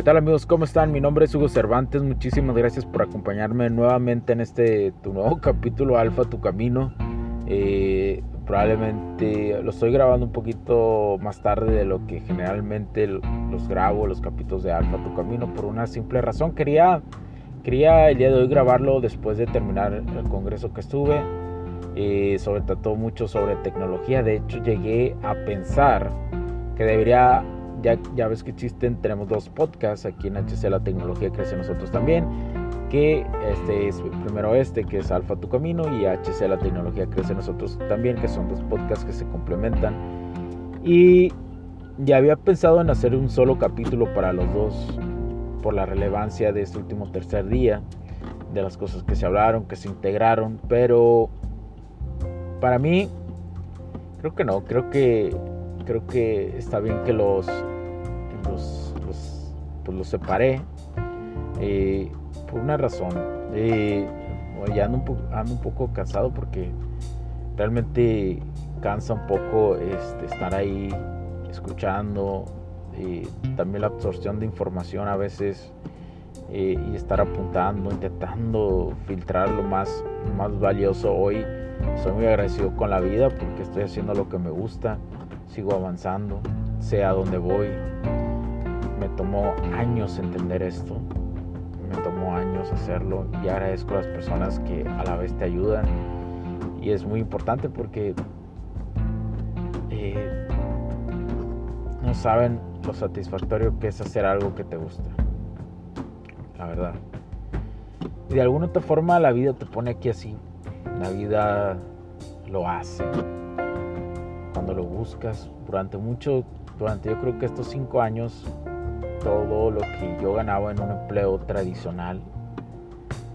¿Qué tal amigos? ¿Cómo están? Mi nombre es Hugo Cervantes. Muchísimas gracias por acompañarme nuevamente en este tu nuevo capítulo Alfa, tu camino. Eh, probablemente lo estoy grabando un poquito más tarde de lo que generalmente los grabo, los capítulos de Alfa Tu Camino, por una simple razón. Quería, quería el día de hoy grabarlo después de terminar el congreso que estuve. Eh, sobre trató mucho sobre tecnología. De hecho, llegué a pensar que debería, ya, ya ves que existen, tenemos dos podcasts aquí en HC La Tecnología Crece Nosotros también que este es primero este, que es Alfa Tu Camino, y HC La Tecnología Crece Nosotros también, que son dos podcasts que se complementan. Y ya había pensado en hacer un solo capítulo para los dos, por la relevancia de este último tercer día, de las cosas que se hablaron, que se integraron, pero para mí, creo que no, creo que, creo que está bien que los, los, pues los separé. Eh, por una razón. Eh, ando un, poco cansado porque realmente cansa un poco este, estar ahí escuchando. Eh, también la absorción de información a veces eh, y estar apuntando, intentando filtrar lo más, más valioso hoy. Soy muy agradecido con la vida porque estoy haciendo lo que me gusta, sigo avanzando, sé a voy. Me tomó años entender esto, me tomó años hacerlo y agradezco a las personas que a la vez te ayudan y es muy importante porque eh, no saben lo satisfactorio que es hacer algo que te gusta, la verdad. Y de alguna otra forma la vida te pone aquí así, la vida lo hace. Cuando lo buscas durante mucho, durante yo creo que estos cinco años todo lo que yo ganaba en un empleo tradicional,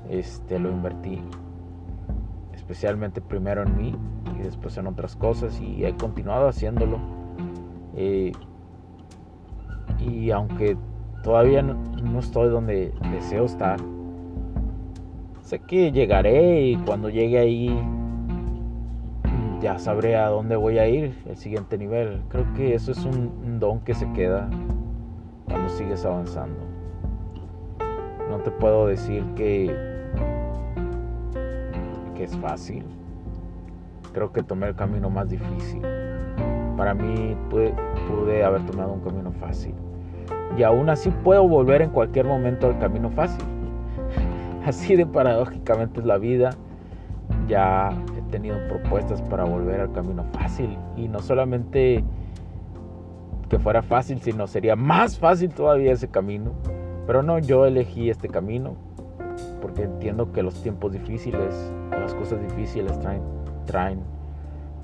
este, lo invertí. Especialmente primero en mí y después en otras cosas y he continuado haciéndolo. Eh, y aunque todavía no, no, estoy donde deseo estar, sé que llegaré y cuando llegue ahí ya sabré a dónde voy a ir, el siguiente nivel. Creo que eso es un don que se queda cuando sigues avanzando. No te puedo decir que, que es fácil. Creo que tomé el camino más difícil. Para mí pude, pude haber tomado un camino fácil. Y aún así puedo volver en cualquier momento al camino fácil. Así de paradójicamente es la vida. Ya he tenido propuestas para volver al camino fácil. Y no solamente que fuera fácil, sino sería más fácil todavía ese camino. Pero no, yo elegí este camino porque entiendo que los tiempos difíciles, las cosas difíciles traen, traen,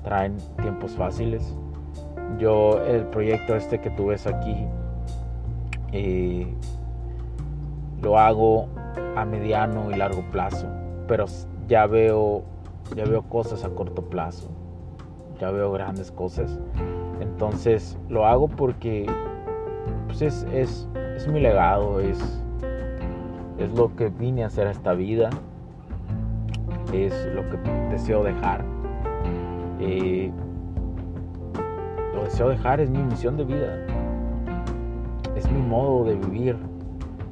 traen tiempos fáciles. Yo el proyecto este que tú ves aquí eh, lo hago a mediano y largo plazo, pero ya veo, ya veo cosas a corto plazo, ya veo grandes cosas entonces lo hago porque pues es, mi legado, es, es lo que vine a hacer a esta vida, es lo que deseo dejar. Eh, lo deseo dejar, es mi misión de vida, es mi modo de vivir,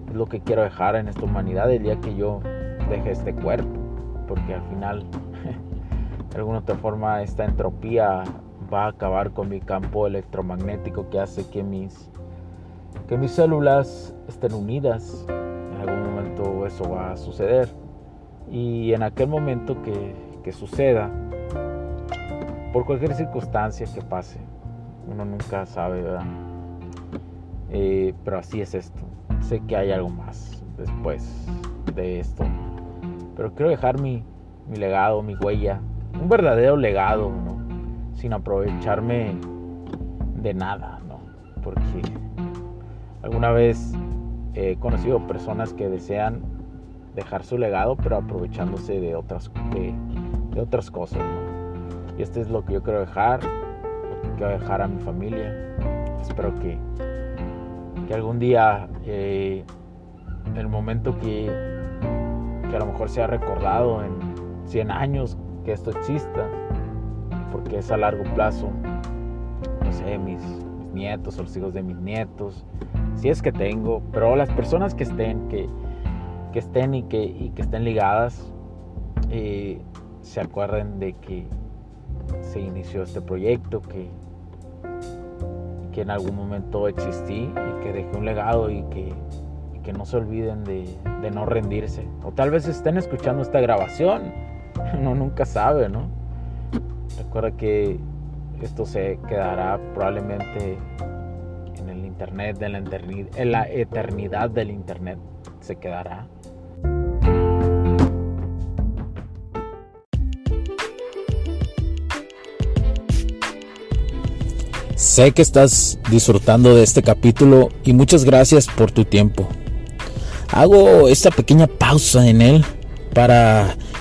es lo que quiero dejar en esta humanidad el día que yo deje este cuerpo, porque al final, de alguna otra forma, esta entropía va a acabar con mi campo electromagnético que hace que mis, que mis células estén unidas. En algún momento eso va a suceder. Y en aquel momento que, que suceda, por cualquier circunstancia que pase, uno nunca sabe, ¿verdad? Eh, pero así es esto. Sé que hay algo más después de esto. Pero quiero dejar mi, mi legado, mi huella, un verdadero legado, ¿no? Sin aprovecharme de nada, ¿no? Porque alguna vez he conocido personas que desean dejar su legado, pero aprovechándose de otras, de, otras cosas, ¿no? Y esto es lo que yo quiero dejar, lo que quiero dejar a mi familia. Espero que, que algún día, eh, el momento que, que a lo mejor sea recordado en 100 años que esto exista, porque es a largo plazo, no sé, mis, nietos o los hijos de mis nietos, si es que tengo, pero las personas que estén, que, estén y que, y estén ligadas, eh, se acuerden de que se inició este proyecto, que, que en algún momento existí y que dejé un legado y que, que no se olviden de, de no rendirse. O tal vez estén escuchando esta grabación uno nunca sabe, ¿no? Recuerda que esto se quedará probablemente en el internet, en la, eternidad, en la eternidad del internet, se quedará. Sé que estás disfrutando de este capítulo y muchas gracias por tu tiempo. Hago esta pequeña pausa en él para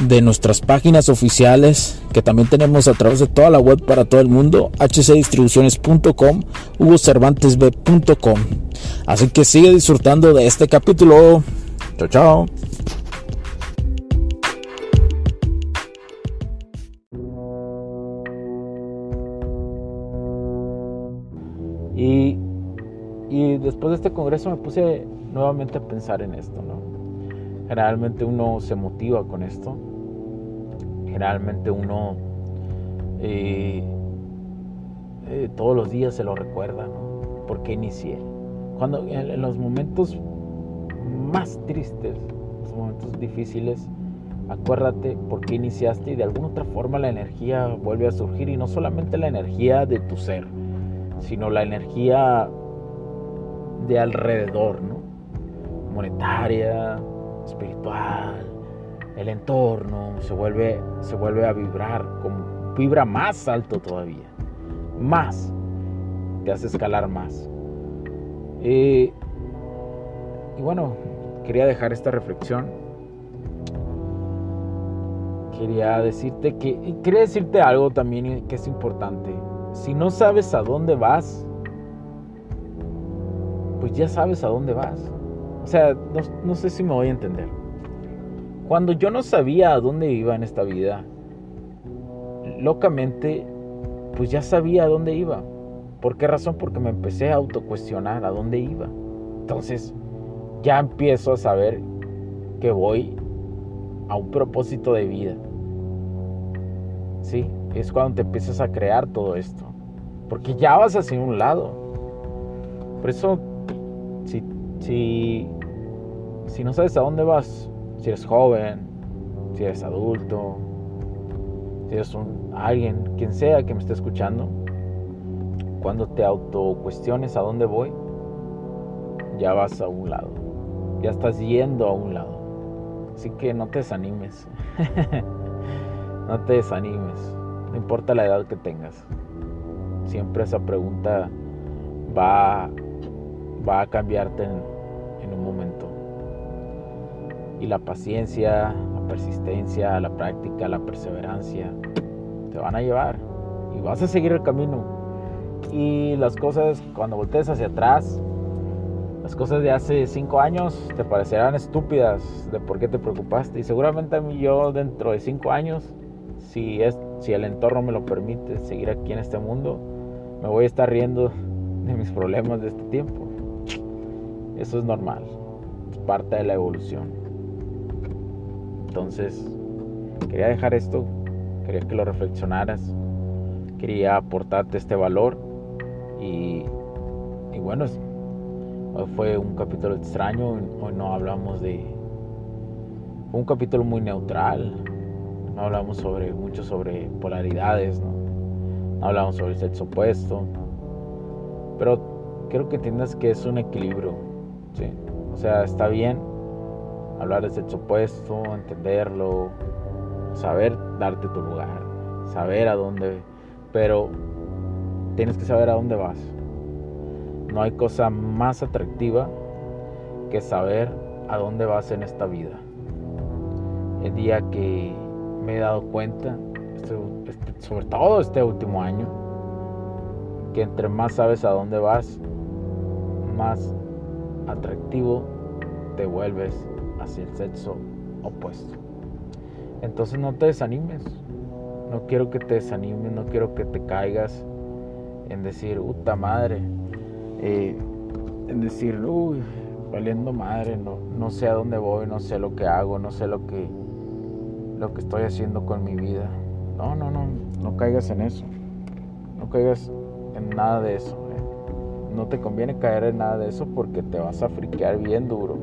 de nuestras páginas oficiales que también tenemos a través de toda la web para todo el mundo, hcdistribuciones.com, hugocervantesb.com. Así que sigue disfrutando de este capítulo. Chao, chao. Y, y después de este congreso me puse nuevamente a pensar en esto, ¿no? Generalmente uno se motiva con esto. Generalmente uno eh, eh, todos los días se lo recuerda, ¿no? ¿Por qué inicié? Cuando en, los momentos más tristes, los momentos difíciles, acuérdate por qué iniciaste y de alguna otra forma la energía vuelve a surgir y no solamente la energía de tu ser, sino la energía de alrededor, ¿no? Monetaria, espiritual, el entorno, se vuelve, se vuelve a vibrar, como, vibra más alto todavía, más, te hace escalar más. y bueno, quería dejar esta reflexión. Quería decirte que, quería decirte algo también que es importante. Si no sabes a dónde vas, pues ya sabes a dónde vas. O sea, no, sé si me voy a entender. Cuando yo no sabía a dónde iba en esta vida, locamente, pues ya sabía a dónde iba. ¿Por qué razón? Porque me empecé a autocuestionar a dónde iba. Entonces, ya empiezo a saber que voy a un propósito de vida. Sí, es cuando te empiezas a crear todo esto. Porque ya vas hacia un lado. Por eso, si si, si no sabes a dónde vas, si eres joven, si eres adulto, si eres un, alguien, quien sea que me esté escuchando, cuando te autocuestiones a dónde voy, ya vas a un lado, ya estás yendo a un lado. Así que no te desanimes, no te desanimes, no importa la edad que tengas. Siempre esa pregunta va, va a cambiarte en, en un momento. Y la paciencia, la persistencia, la práctica, la perseverancia te van a llevar y vas a seguir el camino. Y las cosas, cuando voltees hacia atrás, las cosas de hace cinco años te parecerán estúpidas de por qué te preocupaste. Y seguramente a mí yo dentro de cinco años, si, es, si el entorno me lo permite, seguir aquí en este mundo, me voy a estar riendo de mis problemas de este tiempo. Eso es normal, es parte de la evolución. Entonces, quería dejar esto quería que lo reflexionaras, quería aportarte este valor y, bueno, hoy fue un capítulo extraño, hoy no hablamos de... Fue un capítulo muy neutral, no hablamos sobre mucho sobre polaridades, ¿no? hablamos sobre el sexo opuesto, pero quiero que entiendas que es un equilibrio, ¿sí? O sea, está bien hablar de sexo opuesto, entenderlo, saber darte tu lugar, saber a dónde, pero tienes que saber a dónde vas. No hay cosa más atractiva que saber a dónde vas en esta vida. El día que me he dado cuenta, este, este, sobre todo este último año, que entre más sabes a dónde vas, más atractivo te vuelves hacia el sexo opuesto. Entonces no te desanimes. No quiero que te desanimes, no quiero que te caigas en decir, puta madre. Eh, en decir, uy, valiendo madre, no, no sé a dónde voy, no sé lo que hago, no sé lo que, lo que estoy haciendo con mi vida. No, no, no, no caigas en eso. No caigas en nada de eso. Eh. No te conviene caer en nada de eso porque te vas a friquear bien duro.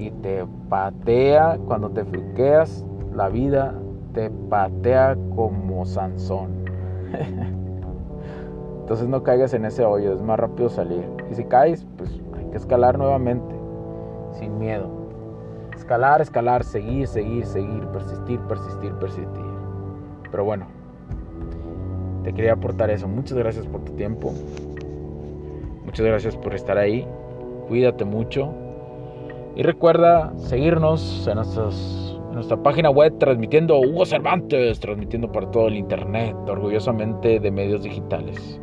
Y te patea, cuando te friqueas, la vida te patea como Sansón. Entonces no caigas en ese hoyo, es más rápido salir. Y si caes, pues hay que escalar nuevamente, sin miedo. Escalar, escalar, seguir, seguir, seguir, persistir, persistir, persistir. Pero bueno, te quería aportar eso. Muchas gracias por tu tiempo. Muchas gracias por estar ahí. Cuídate mucho. Y recuerda seguirnos en, nuestra página web transmitiendo Hugo Cervantes, transmitiendo por todo el internet, orgullosamente de medios digitales.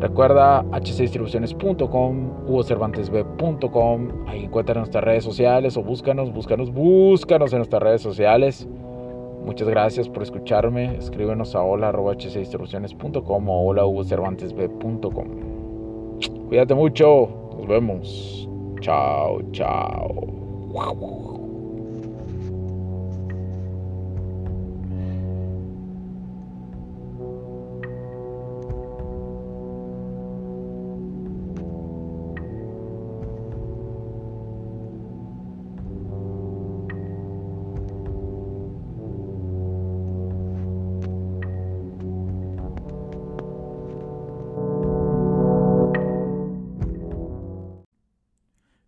Recuerda hcdistribuciones.com, hugocervantesb.com, ahí encuentra nuestras redes sociales o búscanos, búscanos, búscanos en nuestras redes sociales. Muchas gracias por escucharme. Escríbenos a hola.hcdistribuciones.com o hola.hugocervantesb.com. Cuídate mucho. Nos vemos. Chao, chao.